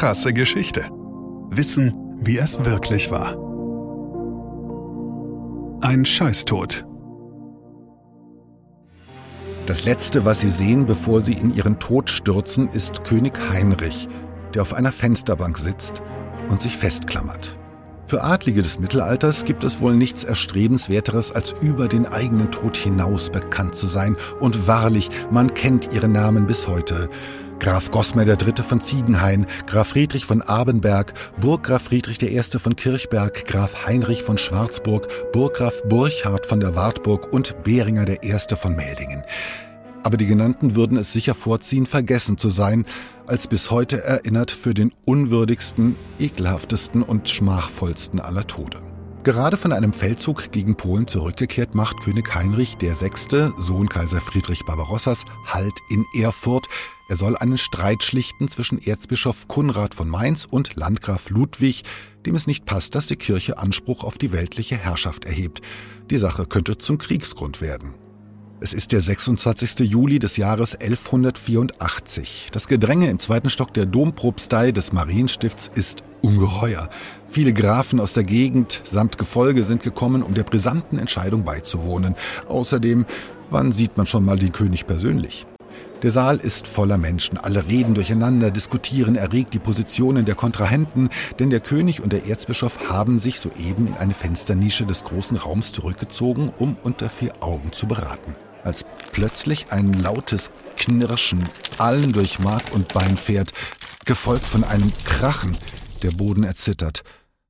Krasse Geschichte. Wissen, wie es wirklich war. Ein Scheißtod. Das Letzte, was Sie sehen, bevor Sie in Ihren Tod stürzen, ist König Heinrich, der auf einer Fensterbank sitzt und sich festklammert. Für Adlige des Mittelalters gibt es wohl nichts Erstrebenswerteres, als über den eigenen Tod hinaus bekannt zu sein. Und wahrlich, man kennt ihre Namen bis heute. Graf Gosmer III. von Ziegenhain, Graf Friedrich von Abenberg, Burggraf Friedrich I. von Kirchberg, Graf Heinrich von Schwarzburg, Burggraf Burchard von der Wartburg und Behringer I. von Meldingen. Aber die genannten würden es sicher vorziehen, vergessen zu sein, als bis heute erinnert für den unwürdigsten, ekelhaftesten und schmachvollsten aller Tode. Gerade von einem Feldzug gegen Polen zurückgekehrt, macht König Heinrich VI., Sohn Kaiser Friedrich Barbarossas, Halt in Erfurt. Er soll einen Streit schlichten zwischen Erzbischof Konrad von Mainz und Landgraf Ludwig, dem es nicht passt, dass die Kirche Anspruch auf die weltliche Herrschaft erhebt. Die Sache könnte zum Kriegsgrund werden. Es ist der 26. Juli des Jahres 1184. Das Gedränge im zweiten Stock der Dompropstei des Marienstifts ist ungeheuer. Viele Grafen aus der Gegend samt Gefolge sind gekommen, um der brisanten Entscheidung beizuwohnen. Außerdem, wann sieht man schon mal den König persönlich? Der Saal ist voller Menschen. Alle reden durcheinander, diskutieren erregt die Positionen der Kontrahenten, denn der König und der Erzbischof haben sich soeben in eine Fensternische des großen Raums zurückgezogen, um unter vier Augen zu beraten als plötzlich ein lautes Knirschen allen durch Mark und Bein fährt, gefolgt von einem Krachen, der Boden erzittert.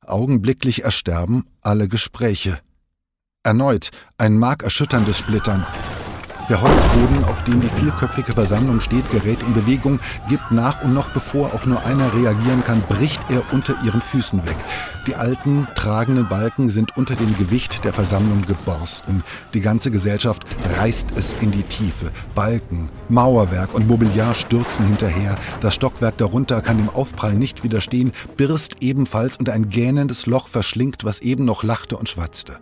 Augenblicklich ersterben alle Gespräche. Erneut ein markerschütterndes Splittern, der Holzboden, auf dem die vierköpfige Versammlung steht, gerät in Bewegung, gibt nach und noch bevor auch nur einer reagieren kann, bricht er unter ihren Füßen weg. Die alten, tragenden Balken sind unter dem Gewicht der Versammlung geborsten. Die ganze Gesellschaft reißt es in die Tiefe. Balken, Mauerwerk und Mobiliar stürzen hinterher. Das Stockwerk darunter kann dem Aufprall nicht widerstehen, birst ebenfalls und ein gähnendes Loch verschlingt, was eben noch lachte und schwatzte.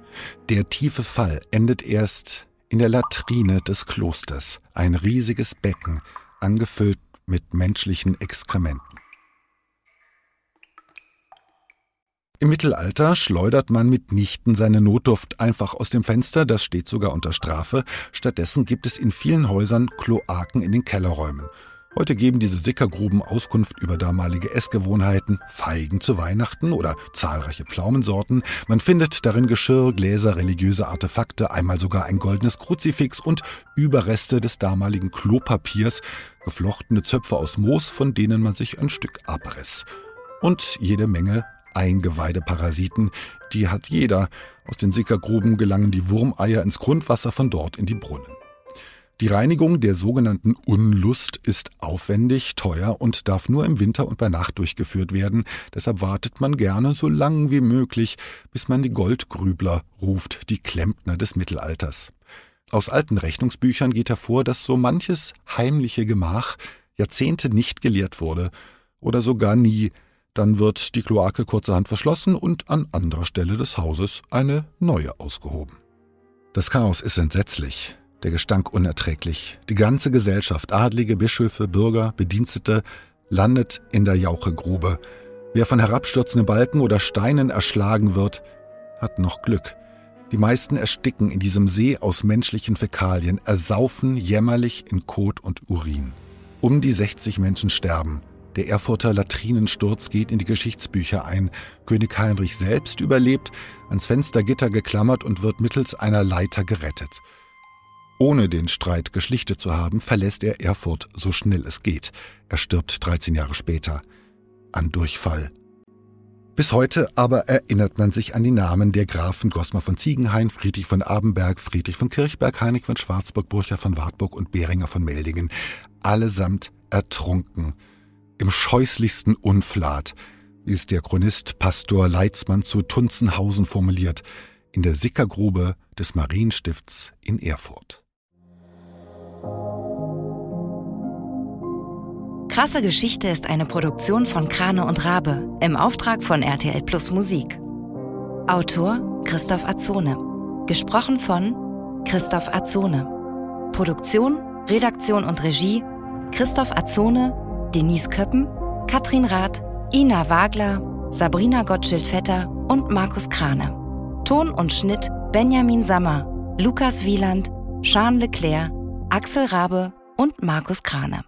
Der tiefe Fall endet erst in der Latrine des Klosters ein riesiges Becken, angefüllt mit menschlichen Exkrementen. Im Mittelalter schleudert man mitnichten seine Notduft einfach aus dem Fenster, das steht sogar unter Strafe. Stattdessen gibt es in vielen Häusern Kloaken in den Kellerräumen. Heute geben diese Sickergruben Auskunft über damalige Essgewohnheiten, Feigen zu Weihnachten oder zahlreiche Pflaumensorten. Man findet darin Geschirr, Gläser, religiöse Artefakte, einmal sogar ein goldenes Kruzifix und Überreste des damaligen Klopapiers, geflochtene Zöpfe aus Moos, von denen man sich ein Stück abriss. Und jede Menge Eingeweideparasiten, die hat jeder. Aus den Sickergruben gelangen die Wurmeier ins Grundwasser, von dort in die Brunnen. Die Reinigung der sogenannten Unlust ist aufwendig, teuer und darf nur im Winter und bei Nacht durchgeführt werden. Deshalb wartet man gerne so lang wie möglich, bis man die Goldgrübler ruft, die Klempner des Mittelalters. Aus alten Rechnungsbüchern geht hervor, dass so manches heimliche Gemach Jahrzehnte nicht geleert wurde oder sogar nie. Dann wird die Kloake kurzerhand verschlossen und an anderer Stelle des Hauses eine neue ausgehoben. Das Chaos ist entsetzlich der Gestank unerträglich. Die ganze Gesellschaft, Adlige, Bischöfe, Bürger, Bedienstete, landet in der Jauchegrube. Wer von herabstürzenden Balken oder Steinen erschlagen wird, hat noch Glück. Die meisten ersticken in diesem See aus menschlichen Fäkalien, ersaufen jämmerlich in Kot und Urin. Um die 60 Menschen sterben. Der Erfurter Latrinensturz geht in die Geschichtsbücher ein. König Heinrich selbst überlebt, ans Fenstergitter geklammert und wird mittels einer Leiter gerettet. Ohne den Streit geschlichtet zu haben, verlässt er Erfurt so schnell es geht. Er stirbt 13 Jahre später an Durchfall. Bis heute aber erinnert man sich an die Namen der Grafen Gosmar von Ziegenhain, Friedrich von Abenberg, Friedrich von Kirchberg, Heinrich von Schwarzburg, Burchard von Wartburg und Behringer von Meldingen. Allesamt ertrunken. Im scheußlichsten Unflat, wie es der Chronist Pastor Leitzmann zu Tunzenhausen formuliert, in der Sickergrube des Marienstifts in Erfurt. Krasse Geschichte ist eine Produktion von Krane und Rabe im Auftrag von RTL Plus Musik. Autor Christoph Azone. Gesprochen von Christoph Azone. Produktion, Redaktion und Regie Christoph Azone, Denise Köppen, Katrin Rath, Ina Wagler, Sabrina Gottschild-Vetter und Markus Krane. Ton und Schnitt Benjamin Sammer, Lukas Wieland, Sean Leclerc, Axel Rabe und Markus Krane.